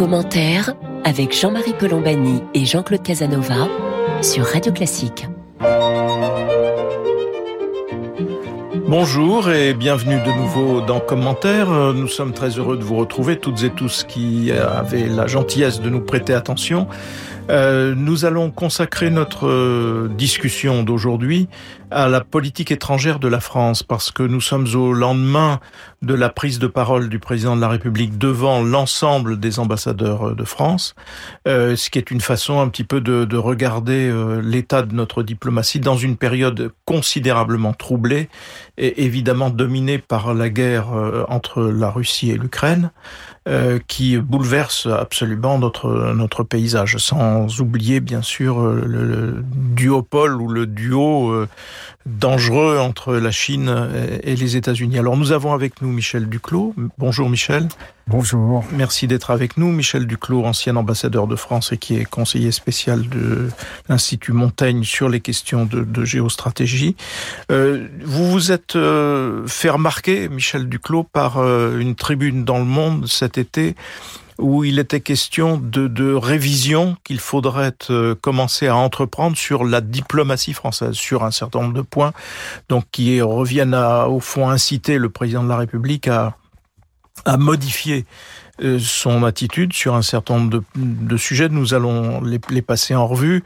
Commentaire avec Jean-Marie Colombani et Jean-Claude Casanova sur Radio Classique. Bonjour et bienvenue de nouveau dans Commentaire. Nous sommes très heureux de vous retrouver, toutes et tous qui avaient la gentillesse de nous prêter attention. Euh, nous allons consacrer notre euh, discussion d'aujourd'hui à la politique étrangère de la France, parce que nous sommes au lendemain de la prise de parole du président de la République devant l'ensemble des ambassadeurs euh, de France, ce qui est une façon un petit peu de, de regarder l'état de notre diplomatie dans une période considérablement troublée et évidemment dominée par la guerre entre la Russie et l'Ukraine. Euh, qui bouleverse absolument notre notre paysage, sans oublier bien sûr euh, le, duopole ou le duo euh, dangereux entre la Chine et les États-Unis. Alors nous avons avec nous Michel Duclos. Bonjour Michel. Bonjour. Merci d'être avec nous. Michel Duclos, ancien ambassadeur de France et qui est conseiller spécial de l'Institut Montaigne sur les questions de, de géostratégie. Euh, vous vous êtes fait remarquer, Michel Duclos, par une tribune dans le Monde cet où il était question de, de révision qu'il faudrait euh, commencer à entreprendre sur la diplomatie française, sur un certain nombre de points, donc qui reviennent à, au fond, inciter le président de la République à, modifier son attitude sur un certain nombre de, sujets. Nous allons les, passer en revue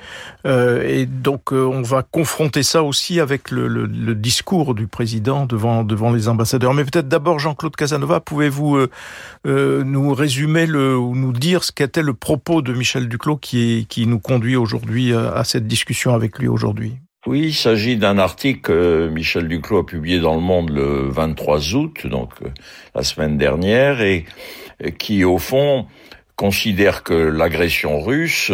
euh, et donc euh, on va confronter ça aussi avec le, discours du président devant devant les ambassadeurs. Mais peut-être d'abord Jean-Claude Casanova, pouvez-vous euh, euh, nous résumer le ou nous dire ce qu'était le propos de Michel Duclos qui qui nous conduit aujourd'hui à cette discussion avec lui aujourd'hui? Oui, il s'agit d'un article que Michel Duclos a publié dans Le Monde le 23 août, donc la semaine dernière, et qui, au fond, considère que l'agression russe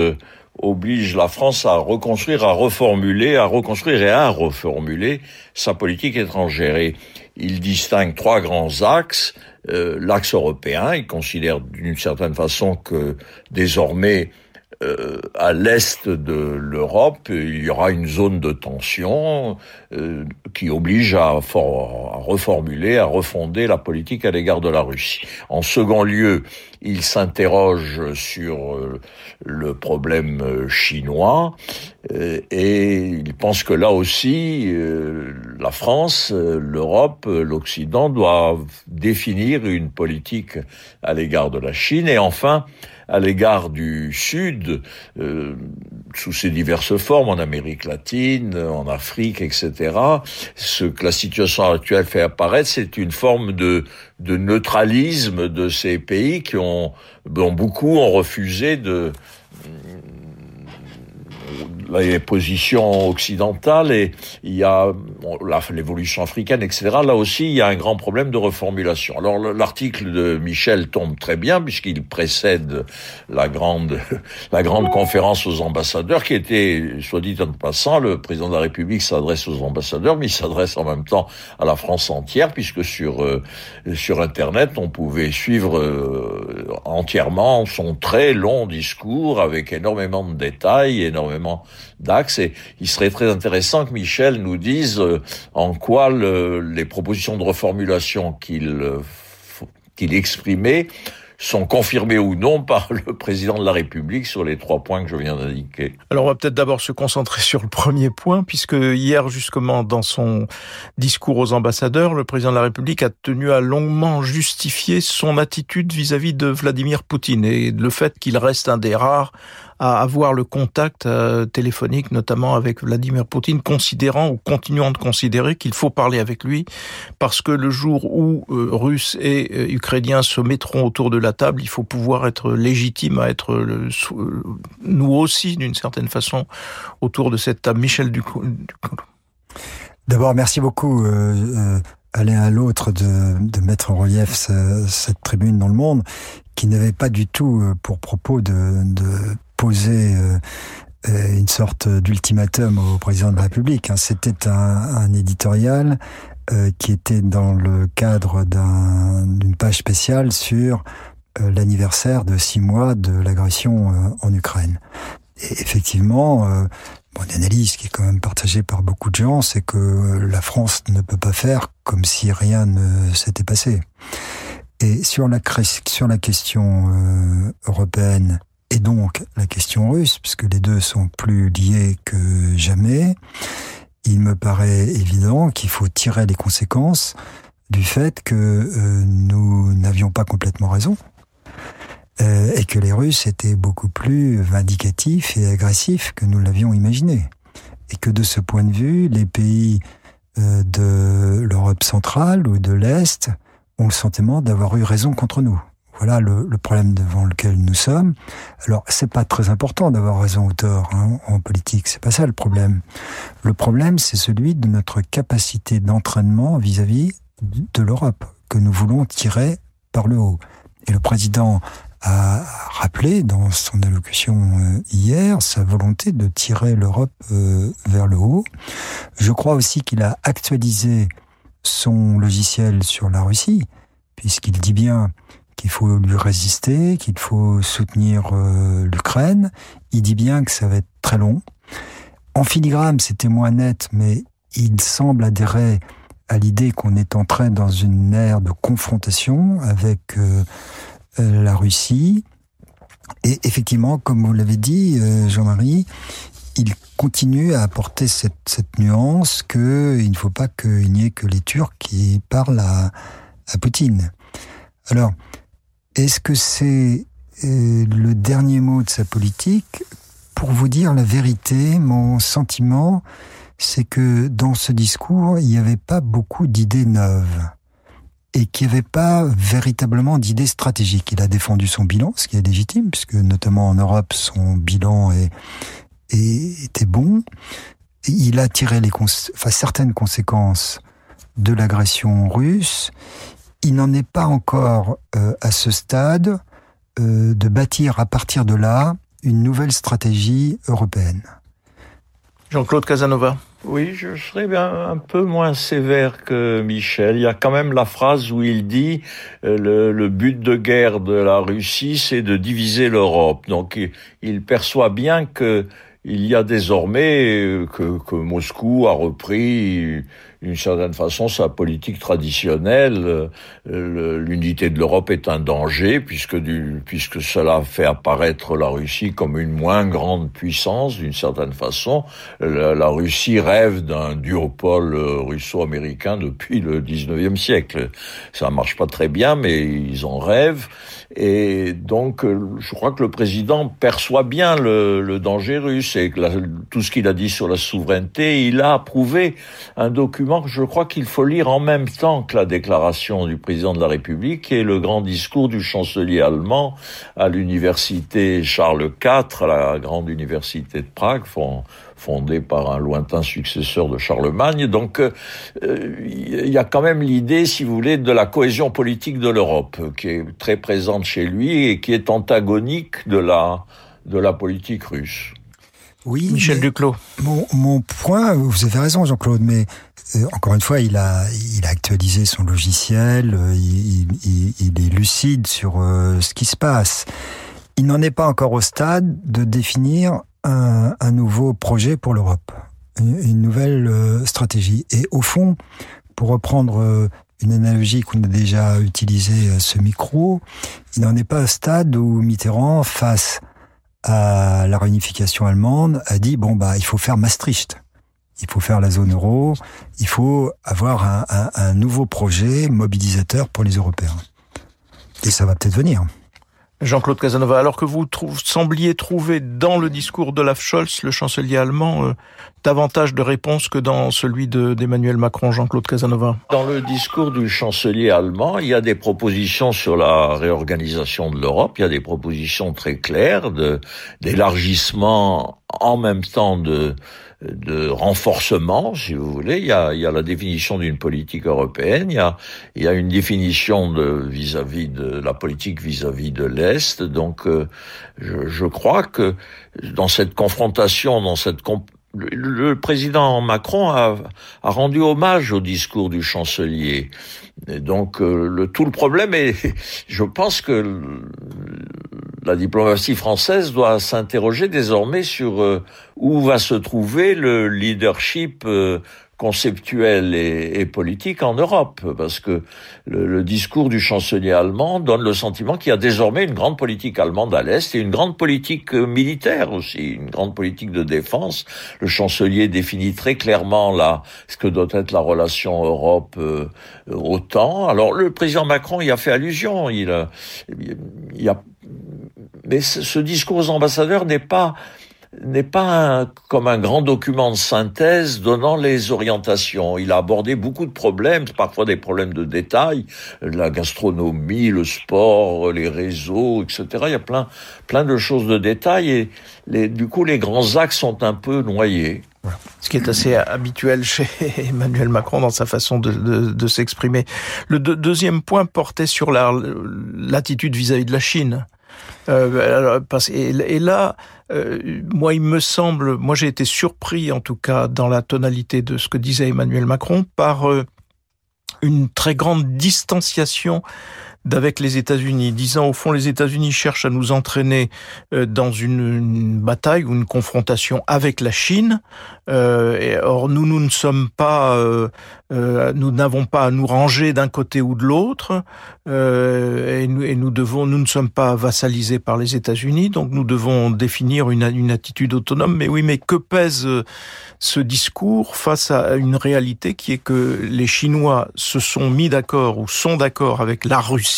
oblige la France à reconstruire, à reformuler, à reconstruire et à reformuler sa politique étrangère. Et il distingue trois grands axes. Euh, L'axe européen, il considère d'une certaine façon que désormais euh, à l'est de l'Europe, il y aura une zone de tension euh, qui oblige à, reformuler, à refonder la politique à l'égard de la Russie. En second lieu, il s'interroge sur euh, le problème euh, chinois euh, et il pense que là aussi, la France, l'Europe, l'Occident doivent définir une politique à l'égard de la Chine et enfin à l'égard du Sud, euh, sous ses diverses formes, en Amérique latine, en Afrique, etc. Ce que la situation actuelle fait apparaître, c'est une forme de, de neutralisme de ces pays qui ont, dont beaucoup ont refusé de les positions occidentales et il y a l'évolution africaine, etc. Là aussi, il y a un grand problème de reformulation. Alors l'article de Michel tombe très bien puisqu'il précède la grande la grande conférence aux ambassadeurs qui était, soit dit en passant, le président de la République s'adresse aux ambassadeurs, mais il s'adresse en même temps à la France entière puisque sur euh, sur Internet on pouvait suivre euh, entièrement son très long discours avec énormément de détails, énormément d'axes. Et il serait très intéressant que Michel nous dise euh, en quoi le, les propositions de reformulation qu'il euh, qu'il exprimait sont confirmés ou non par le président de la République sur les trois points que je viens d'indiquer. Alors on va peut-être d'abord se concentrer sur le premier point, puisque hier justement dans son discours aux ambassadeurs, le président de la République a tenu à longuement justifier son attitude vis-à-vis -vis de Vladimir Poutine et le fait qu'il reste un des rares à avoir le contact euh, téléphonique, notamment avec Vladimir Poutine, considérant ou continuant de considérer qu'il faut parler avec lui, parce que le jour où euh, Russes et euh, Ukrainiens se mettront autour de la table, il faut pouvoir être légitime à être nous aussi, d'une certaine façon, autour de cette table. Michel Duclos. D'abord, merci beaucoup. Euh, à l'un à l'autre de, mettre en relief ce, cette tribune dans le monde, qui n'avait pas du tout pour propos de poser euh, une sorte d'ultimatum au président de la République. Hein. C'était un, un, éditorial euh, qui était dans le cadre d'une un, page spéciale sur euh, l'anniversaire de six mois de l'agression euh, en Ukraine. Et effectivement, euh, une analyse qui est quand même partagée par beaucoup de gens, c'est que la France ne peut pas faire comme si rien ne s'était passé. Et sur la, question euh, européenne et donc la question russe, puisque les deux sont plus liés que jamais, il me paraît évident qu'il faut tirer les conséquences du fait que euh, nous n'avions pas complètement raison euh, et que les Russes étaient beaucoup plus vindicatifs et agressifs que nous l'avions imaginé. Et que de ce point de vue, les pays euh, de l'Europe centrale ou de l'Est ont le sentiment d'avoir eu raison contre nous. Voilà le, problème devant lequel nous sommes. Alors, c'est pas très important d'avoir raison ou tort hein, en politique. C'est pas ça le problème. Le problème, c'est celui de notre capacité d'entraînement vis-à-vis de l'Europe que nous voulons tirer par le haut. Et le président a rappelé dans son allocution euh, hier sa volonté de tirer l'Europe euh, vers le haut. Je crois aussi qu'il a actualisé son logiciel sur la Russie, puisqu'il dit bien qu'il faut lui résister, qu'il faut soutenir euh, l'Ukraine. Il dit bien que ça va être très long. En filigrane, c'était moins net, mais il semble adhérer à l'idée qu'on est entré dans une ère de confrontation avec euh, la Russie. Et effectivement, comme vous l'avez dit, euh, Jean-Marie, il continue à apporter cette, cette nuance qu'il ne faut pas qu'il n'y ait que les Turcs qui parlent à, à Poutine. Alors, est-ce que c'est euh, le dernier mot de sa politique? Pour vous dire la vérité, mon sentiment, c'est que dans ce discours, il n'y avait pas beaucoup d'idées neuves et qui avait pas véritablement d'idée stratégique. Il a défendu son bilan, ce qui est légitime, puisque notamment en Europe, son bilan était bon. Il a tiré les certaines conséquences de l'agression russe. Il n'en est pas encore euh, à ce stade euh, de bâtir à partir de là une nouvelle stratégie européenne. Jean-Claude Casanova. Oui, je serais bien un peu moins sévère que Michel. Il y a quand même la phrase où il dit euh, le, le, but de guerre de la Russie, c'est de diviser l'Europe. Donc il perçoit bien que il y a désormais euh, que, que Moscou a repris d'une certaine façon sa politique traditionnelle. L'unité de l'Europe est un danger puisque, du, puisque cela fait apparaître la Russie comme une moins grande puissance d'une certaine façon. La, Russie rêve d'un duopole euh, russo-américain depuis le 19e siècle. Ça marche pas très bien, mais ils en rêvent. Et donc, euh, je crois que le président perçoit bien le, le danger russe et que tout ce qu'il a dit sur la souveraineté, il a approuvé un document que je crois qu'il faut lire en même temps que la déclaration du président de la République et le grand discours du chancelier allemand à l'université Charles IV, la grande université de Prague, fondée par un lointain successeur de Charlemagne. Donc, euh, il y a quand même l'idée, si vous voulez, de la cohésion politique de l'Europe, qui est très présente chez lui et qui est antagonique de la, de la politique russe. Oui, Michel Duclos. Mon, mon point, vous avez raison, Jean-Claude, mais euh, encore une fois, il a, il a actualisé son logiciel, euh, il, il, il, est lucide sur ce qui se passe. Il n'en est pas encore au stade de définir un, un nouveau projet pour l'Europe, une, nouvelle euh, stratégie. Et au fond, pour reprendre euh, une analogie qu'on a déjà utilisée à ce micro, il n'en est pas au stade où Mitterrand, face à la réunification allemande, a dit bon bah il faut faire Maastricht, il faut faire la zone euro, il faut avoir un nouveau projet mobilisateur pour les Européens. Et ça va peut-être venir. Jean-Claude Casanova, alors que vous sembliez trouver dans le discours d'Olaf Scholz, le chancelier allemand, euh, davantage de réponses que dans celui d'Emmanuel Macron, Jean-Claude Casanova Dans le discours du chancelier allemand, il y a des propositions sur la réorganisation de l'Europe, il y a des propositions très claires d'élargissement en même temps de de renforcement, si vous voulez. Il y a, il y a la définition d'une politique européenne, il y a, il y a une définition de vis-à-vis de la politique vis-à-vis de l'Est. Donc, euh, je, je, crois que dans cette confrontation, dans cette le, président Macron a, rendu hommage au discours du chancelier. Et donc euh, tout le problème est, je pense que la diplomatie française doit s'interroger désormais sur euh, où va se trouver le leadership euh, conceptuelle et, politique en Europe, parce que le, discours du chancelier allemand donne le sentiment qu'il y a désormais une grande politique allemande à l'Est et une grande politique euh, militaire aussi, une grande politique de défense. Le chancelier définit très clairement là ce que doit être la relation Europe-OTAN. Alors le président Macron y a fait allusion, il, il y a mais ce discours aux ambassadeurs n'est pas n'est pas comme un grand document de synthèse donnant les orientations. Il a abordé beaucoup de problèmes, parfois des problèmes de détail, la gastronomie, le sport, les réseaux, etc. Il y a plein, plein de choses de détail et les, du coup les grands axes sont un peu noyés. Ce qui est assez habituel chez Emmanuel Macron dans sa façon de, de, de s'exprimer. Le deuxième point portait sur l'attitude vis-à-vis de la Chine. Euh, et, là, euh, moi, il me semble, moi j'ai été surpris en tout cas dans la tonalité de ce que disait Emmanuel Macron par euh, une très grande distanciation d'avec les États-Unis, disant au fond les États-Unis cherchent à nous entraîner euh, dans une, bataille ou une confrontation avec la Chine. Euh, or nous nous ne sommes pas, euh, nous n'avons pas à nous ranger d'un côté ou de l'autre, et, nous, devons, nous ne sommes pas vassalisés par les États-Unis, donc nous devons définir une attitude autonome. Mais oui, mais que pèse ce discours face à une réalité qui est que les Chinois se sont mis d'accord ou sont d'accord avec la Russie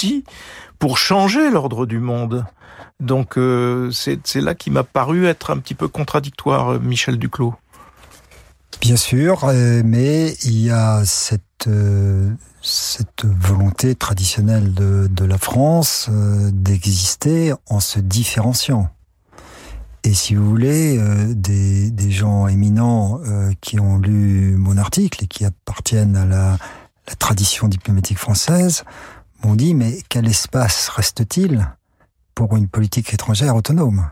pour changer l'ordre du monde. Donc euh, c'est là qui m'a paru être un petit peu contradictoire, Michel Duclos. Bien sûr, euh, mais il y a cette euh, volonté traditionnelle de, la France d'exister en se différenciant. Et si vous voulez, euh, des, gens éminents euh, qui ont lu mon article et qui appartiennent à la tradition diplomatique française m'ont dit mais quel espace reste-t-il pour une politique étrangère autonome?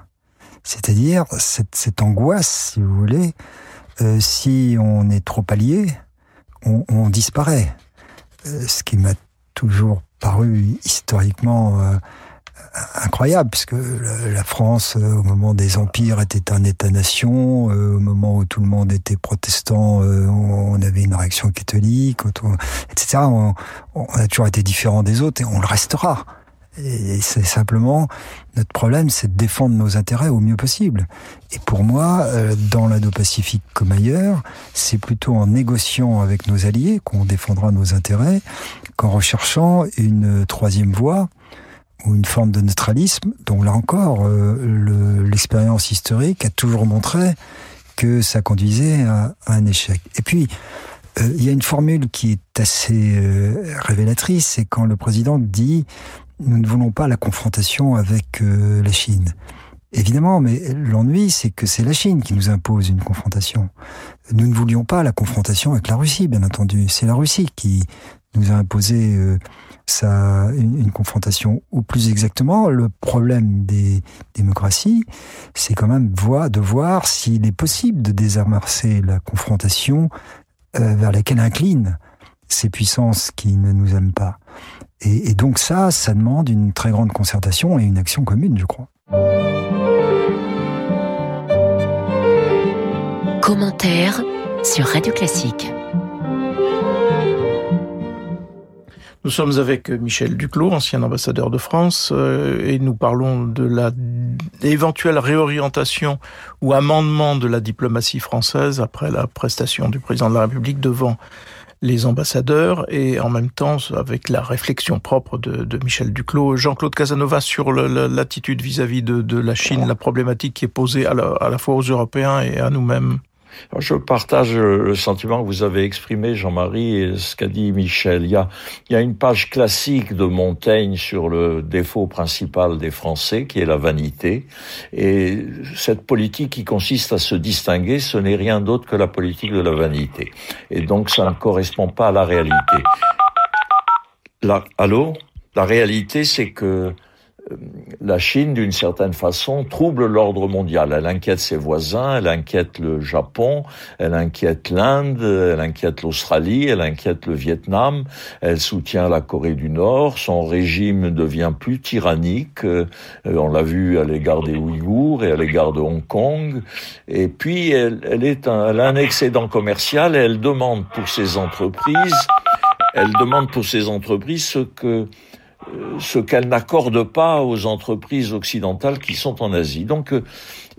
C'est-à-dire cette, angoisse, si vous voulez, euh, si on est trop allié, on, on disparaît. ce qui m'a toujours paru historiquement incroyable, puisque la France, euh, au moment des empires, était un État-nation. Euh, au moment où tout le monde était protestant, euh, on avait une réaction catholique, etc. On, a toujours été différent des autres et on le restera. Et c'est simplement notre problème, c'est de défendre nos intérêts au mieux possible. Et pour moi, dans l'Indo-Pacifique comme ailleurs, c'est plutôt en négociant avec nos alliés qu'on défendra nos intérêts qu'en recherchant une troisième voie ou une forme de neutralisme dont là encore euh, l'expérience historique a toujours montré que ça conduisait à, un échec. Et puis euh, il y a une formule qui est assez euh, révélatrice, c'est quand le président dit nous ne voulons pas la confrontation avec la Chine. Évidemment, mais l'ennui, c'est que c'est la Chine qui nous impose une confrontation. Nous ne voulions pas la confrontation avec la Russie, bien entendu. C'est la Russie qui nous a imposé ça, une, confrontation, ou plus exactement, le problème des démocraties, c'est quand même de voir s'il est possible de désamorcer la confrontation euh, vers laquelle inclinent ces puissances qui ne nous aiment pas. Et, et donc ça, ça demande une très grande concertation et une action commune, je crois. Commentaire sur Radio Classique. Nous sommes avec Michel Duclos, ancien ambassadeur de France, euh, et nous parlons de la éventuelle réorientation ou amendement de la diplomatie française après la prestation du président de la République devant les ambassadeurs et en même temps avec la réflexion propre de, Michel Duclos. Jean-Claude Casanova sur l'attitude vis-à-vis de, de, la Chine, la problématique qui est posée à la, à la fois aux Européens et à nous-mêmes. Je partage le sentiment que vous avez exprimé, Jean-Marie, et ce qu'a dit Michel. Il y, a, il y a une page classique de Montaigne sur le défaut principal des Français, qui est la vanité. Et cette politique qui consiste à se distinguer, ce n'est rien d'autre que la politique de la vanité. Et donc, ça ne correspond pas à la réalité. La, allô? La réalité, c'est que la Chine, d'une certaine façon, trouble l'ordre mondial. Elle inquiète ses voisins, elle inquiète le Japon, elle inquiète l'Inde, elle inquiète l'Australie, elle inquiète le Vietnam, elle soutient la Corée du Nord, son régime devient plus tyrannique, euh, on l'a vu à l'égard des Ouïghours et à l'égard de Hong Kong, et puis elle, elle, est un, elle a un excédent commercial et elle demande pour ses entreprises, elle demande pour ses entreprises ce que euh, ce qu'elle n'accorde pas aux entreprises occidentales qui sont en Asie. Donc, euh,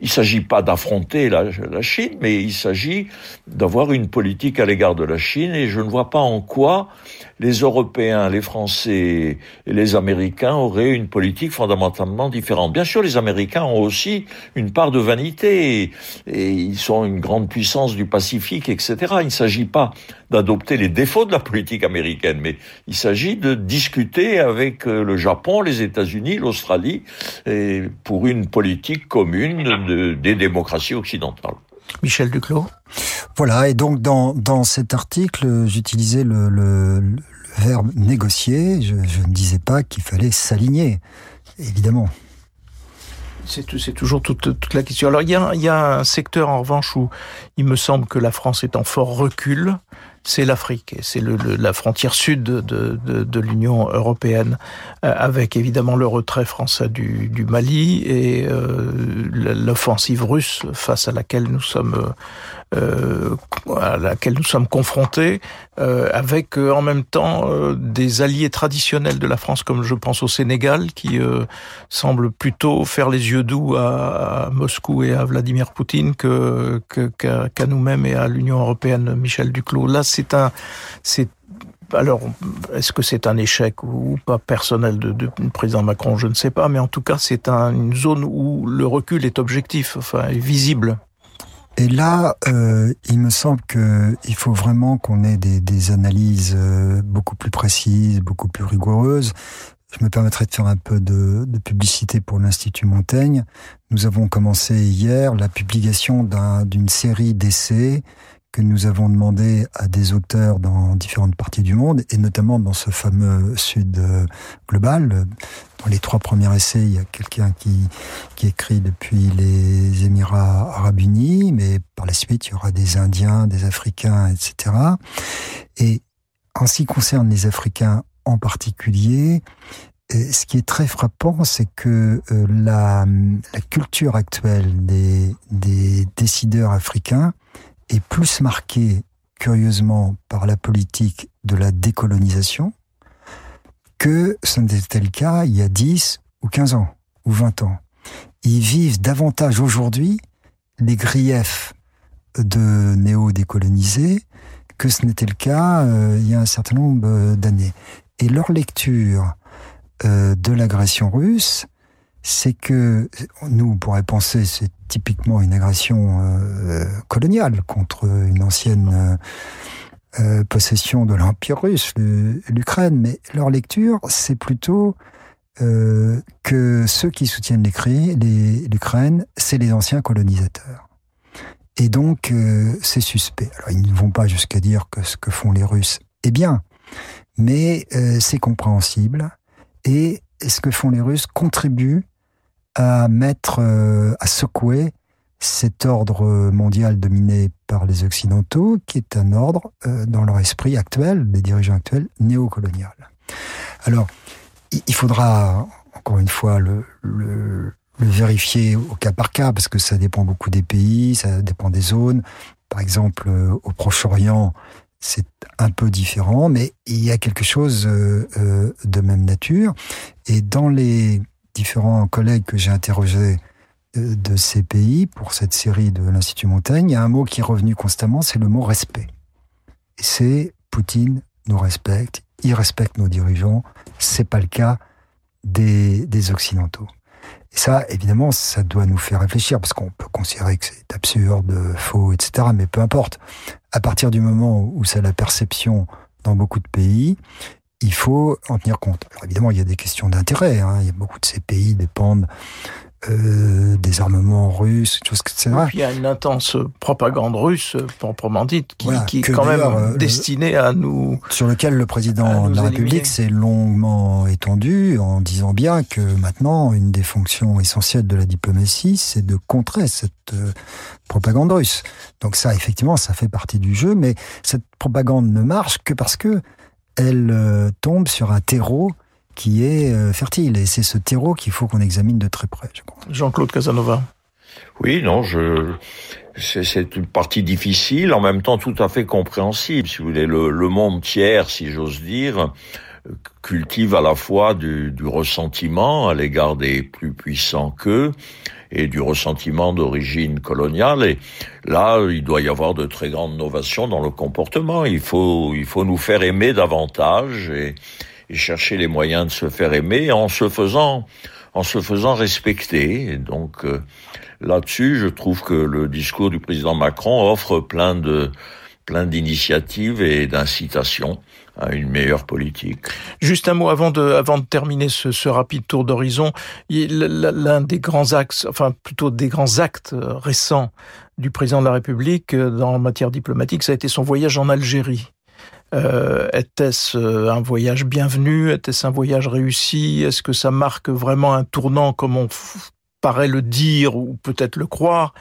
il ne s'agit pas d'affronter la, la, Chine, mais il s'agit d'avoir une politique à l'égard de la Chine, et je ne vois pas en quoi les Européens, les Français et les Américains auraient une politique fondamentalement différente. Bien sûr, les Américains ont aussi une part de vanité et, ils sont une grande puissance du Pacifique, etc. Il ne s'agit pas d'adopter les défauts de la politique américaine, mais il s'agit de discuter avec euh, le Japon, les États-Unis, l'Australie, pour une politique commune de, des démocraties occidentales. Michel Duclos Voilà, et donc dans, dans cet article, j'utilisais le, le, verbe négocier, je, je ne disais pas qu'il fallait s'aligner, évidemment. C'est toujours toute, toute, la question. Alors il y, a, il y a un secteur en revanche où il me semble que la France est en fort recul, c'est l'Afrique, c'est la frontière sud de, de, l'Union européenne, euh, avec évidemment le retrait français du, Mali et euh, l'offensive russe face à laquelle nous sommes euh, à laquelle nous sommes confrontés, avec en même temps des alliés traditionnels de la France, comme je pense au Sénégal, qui semble plutôt faire les yeux doux à, Moscou et à Vladimir Poutine que qu'à qu nous-mêmes et à l'Union européenne. Michel Duclos. Là, c'est un, c'est alors, est-ce que c'est un échec ou pas personnel de, de, président Macron? Je ne sais pas, mais en tout cas, c'est un, une zone où le recul est objectif, enfin, est visible. Et là, euh, il me semble qu'il faut vraiment qu'on ait des, des analyses euh, beaucoup plus précises, beaucoup plus rigoureuses. Je me permettrai de faire un peu de, de publicité pour l'Institut Montaigne. Nous avons commencé hier la publication d'une série d'essais que nous avons demandé à des auteurs dans différentes parties du monde, et notamment dans ce fameux Sud euh, global. Dans les trois premiers essais, il y a quelqu'un qui, qui écrit depuis les Émirats arabes unis, mais par la suite, il y aura des Indiens, des Africains, etc. Et en ce qui concerne les Africains en particulier, euh, ce qui est très frappant, c'est que euh, la, culture actuelle des, décideurs africains est plus marqué, curieusement, par la politique de la décolonisation que ce n'était le cas il y a 10 ou 15 ans ou 20 ans. Ils vivent davantage aujourd'hui les griefs de néo-décolonisés que ce n'était le cas euh, il y a un certain nombre d'années. Et leur lecture euh, de l'agression russe, c'est que nous, on pourrait penser c'est typiquement une agression euh, coloniale contre une ancienne euh, possession de l'Empire russe, l'Ukraine, mais leur lecture, c'est plutôt que ceux qui soutiennent l'Ukraine, c'est les anciens colonisateurs. Et donc, c'est suspect. Alors, ils ne vont pas jusqu'à dire que ce que font les Russes est bien, mais c'est compréhensible. Et ce que font les Russes contribue à mettre, euh, à secouer cet ordre mondial dominé par les Occidentaux, qui est un ordre, euh, dans leur esprit actuel, des dirigeants actuels, néocolonial. Alors, il faudra, encore une fois, le, le, vérifier au cas par cas, parce que ça dépend beaucoup des pays, ça dépend des zones. Par exemple, euh, au Proche-Orient, c'est un peu différent, mais il y a quelque chose de même nature. Et dans les différents collègues que j'ai interrogés de, ces pays pour cette série de l'Institut Montaigne, il y a un mot qui est revenu constamment, c'est le mot respect. C'est Poutine nous respecte, il respecte nos dirigeants, c'est pas le cas des Occidentaux. Et ça, évidemment, ça doit nous faire réfléchir, parce qu'on peut considérer que c'est absurde, faux, etc., mais peu importe. À partir du moment où c'est la perception dans beaucoup de pays, il faut en tenir compte. Alors évidemment, il y a des questions d'intérêt. Hein. Beaucoup de ces pays dépendent euh, des armements russes, choses que c'est vrai. il y a une intense propagande russe, proprement dite, qui, est quand même euh, destinée à nous... Sur lequel le président de la République s'est longuement étendu en disant bien que maintenant, une des fonctions essentielles de la diplomatie, c'est de contrer cette euh, propagande russe. Donc ça, effectivement, ça fait partie du jeu, mais cette propagande ne marche que parce que elle tombe sur un terreau qui est euh, fertile. Et c'est ce terreau qu'il faut qu'on examine de très près, Jean-Claude Casanova. Oui, non, je c'est une partie difficile, en même temps tout à fait compréhensible. Si vous voulez, le, le monde tiers, si j'ose dire, cultive à la fois du, du ressentiment à l'égard des plus puissants qu'eux et du ressentiment d'origine coloniale. Et là, il doit y avoir de très grandes novations dans le comportement. Il faut, il faut nous faire aimer davantage et, et chercher les moyens de se faire aimer en se faisant en se faisant respecter. Et donc euh, là-dessus, je trouve que le discours du président Macron offre plein de plein d'initiatives et d'incitations à une meilleure politique. Juste un mot avant de, avant de terminer ce, ce rapide tour d'horizon. L'un des grands axes, enfin plutôt des grands actes euh, récents du président de la République euh, dans la matière diplomatique, ça a été son voyage en Algérie. Euh, Était-ce euh, un voyage bienvenu? Était-ce un voyage réussi? Est-ce que ça marque vraiment un tournant comme on paraît le dire ou peut-être le croire?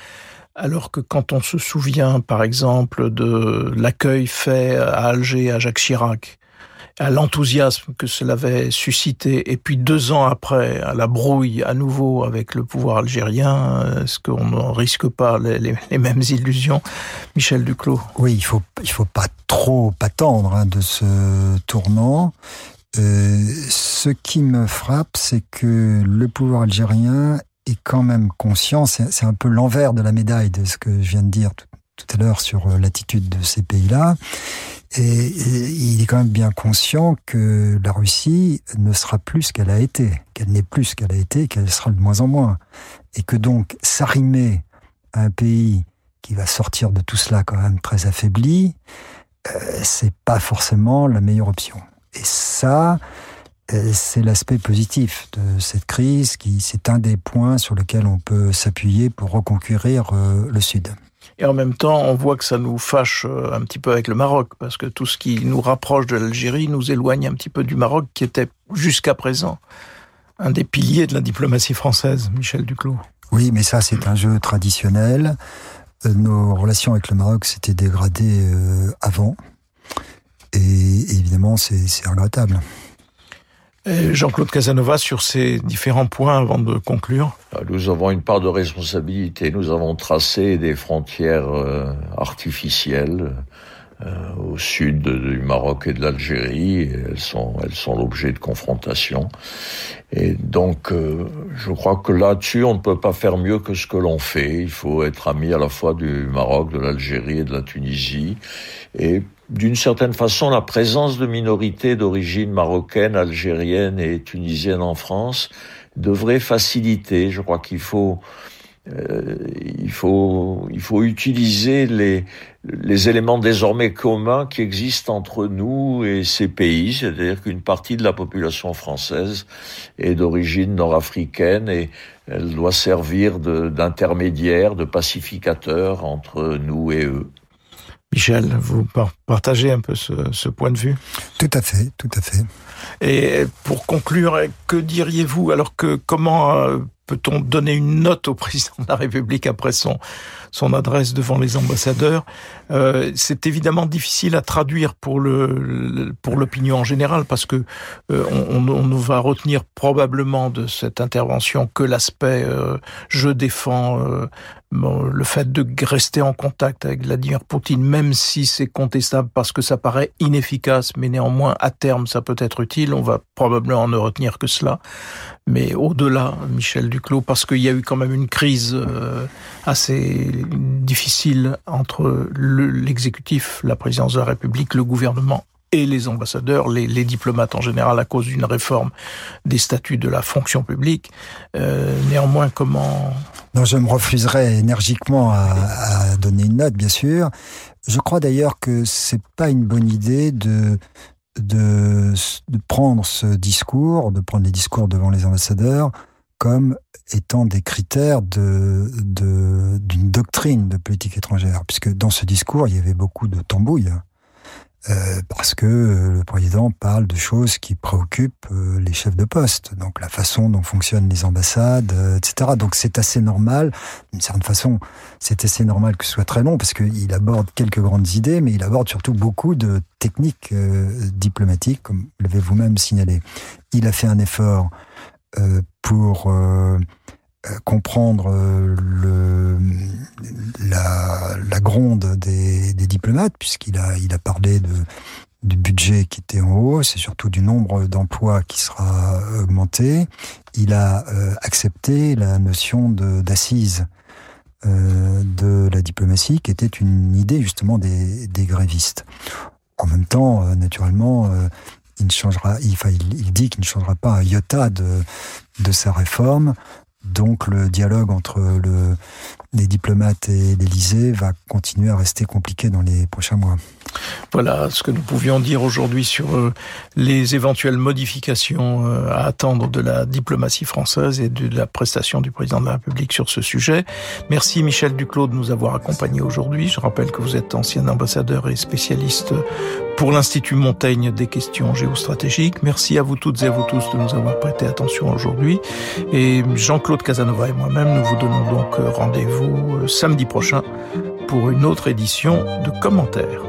Alors que quand on se souvient, par exemple, de l'accueil fait à Alger à Jacques Chirac, à l'enthousiasme que cela avait suscité, et puis deux ans après, à la brouille à nouveau avec le pouvoir algérien, est-ce qu'on ne risque pas les, mêmes illusions Michel Duclos? Oui, il faut, il faut pas trop attendre hein, de ce tournant. Euh, ce qui me frappe, c'est que le pouvoir algérien est quand même conscient, c'est un peu l'envers de la médaille de ce que je viens de dire tout, tout à l'heure sur euh, l'attitude de ces pays-là. Et, il est quand même bien conscient que la Russie ne sera plus ce qu'elle a été, qu'elle n'est plus ce qu'elle a été, qu'elle sera de moins en moins. Et que donc s'arrimer à un pays qui va sortir de tout cela quand même très affaibli, euh, c'est pas forcément la meilleure option. Et ça, euh, c'est l'aspect positif de cette crise, qui c'est un des points sur lesquels on peut s'appuyer pour reconquérir euh, le Sud. Et en même temps, on voit que ça nous fâche euh, un petit peu avec le Maroc, parce que tout ce qui nous rapproche de l'Algérie nous éloigne un petit peu du Maroc, qui était jusqu'à présent un des piliers de la diplomatie française, Michel Duclos. Oui, mais ça, c'est un jeu traditionnel. Euh, nos relations avec le Maroc s'étaient dégradées euh, avant. Et évidemment, c'est regrettable. Jean-Claude Casanova, sur ces différents points avant de conclure ah, Nous avons une part de responsabilité. Nous avons tracé des frontières euh, artificielles euh, au sud du Maroc et de l'Algérie. Elles sont, elles sont l'objet de confrontations. Et donc, euh, je crois que là-dessus, on ne peut pas faire mieux que ce que l'on fait. Il faut être ami à la fois du Maroc, de l'Algérie et de la Tunisie. Et d'une certaine façon, la présence de minorités d'origine marocaine, algérienne et tunisienne en France devrait faciliter. Je crois qu'il faut, euh, il faut, il faut utiliser les, les éléments désormais communs qui existent entre nous et ces pays, c'est-à-dire qu'une partie de la population française est d'origine nord-africaine et elle doit servir d'intermédiaire, de, de pacificateur entre nous et eux. Michel, vous partagez un peu ce, ce, point de vue? Tout à fait, tout à fait. Et pour conclure, que diriez-vous? Alors que comment euh, peut-on donner une note au président de la République après son son adresse devant les ambassadeurs euh, C'est évidemment difficile à traduire pour le pour l'opinion en général parce que euh, on, on, va retenir probablement de cette intervention que l'aspect euh, je défends euh, le fait de rester en contact avec Vladimir Poutine, même si c'est contestable parce que ça paraît inefficace, mais néanmoins à terme ça peut être utile. On va probablement ne retenir que cela. Mais au-delà, Michel Duclos, parce qu'il y a eu quand même une crise assez difficile entre l'exécutif, la présidence de la République, le gouvernement et les ambassadeurs, les, diplomates en général, à cause d'une réforme des statuts de la fonction publique. Euh, néanmoins, comment... Non, je me refuserai énergiquement à, donner une note, bien sûr. Je crois d'ailleurs que c'est pas une bonne idée de, de prendre ce discours, de prendre les discours devant les ambassadeurs, comme étant des critères de d'une doctrine de politique étrangère, puisque dans ce discours, il y avait beaucoup de tambouilles. Euh, parce que euh, le président parle de choses qui préoccupent euh, les chefs de poste, donc la façon dont fonctionnent les ambassades, etc. Donc c'est assez normal, d'une certaine façon, c'est assez normal que ce soit très long, parce qu'il aborde quelques grandes idées, mais il aborde surtout beaucoup de techniques diplomatiques, comme vous l'avez vous-même signalé. Il a fait un effort pour euh, comprendre euh, le, la, gronde des, diplomates, puisqu'il a, parlé du budget qui était en hausse et surtout du nombre d'emplois qui sera augmenté. Il a euh, accepté la notion d'assise euh, de la diplomatie, qui était une idée justement des grévistes. En même temps, naturellement, il ne changera, il, dit qu'il ne changera pas un iota de, de sa réforme. Donc le dialogue entre le, les diplomates et l'Élysée va continuer à rester compliqué dans les prochains mois. Voilà ce que nous pouvions dire aujourd'hui sur euh, les éventuelles modifications euh, à attendre de la diplomatie française et de la prestation du président de la République sur ce sujet. Merci Michel Duclos de nous avoir accompagnés aujourd'hui. Je rappelle que vous êtes ancien ambassadeur et spécialiste pour l'Institut Montaigne des questions géostratégiques. Merci à vous toutes et à vous tous de nous avoir prêté attention aujourd'hui. Et Jean-Claude Casanova et moi-même, nous vous donnons donc rendez-vous euh, samedi prochain pour une autre édition de commentaires.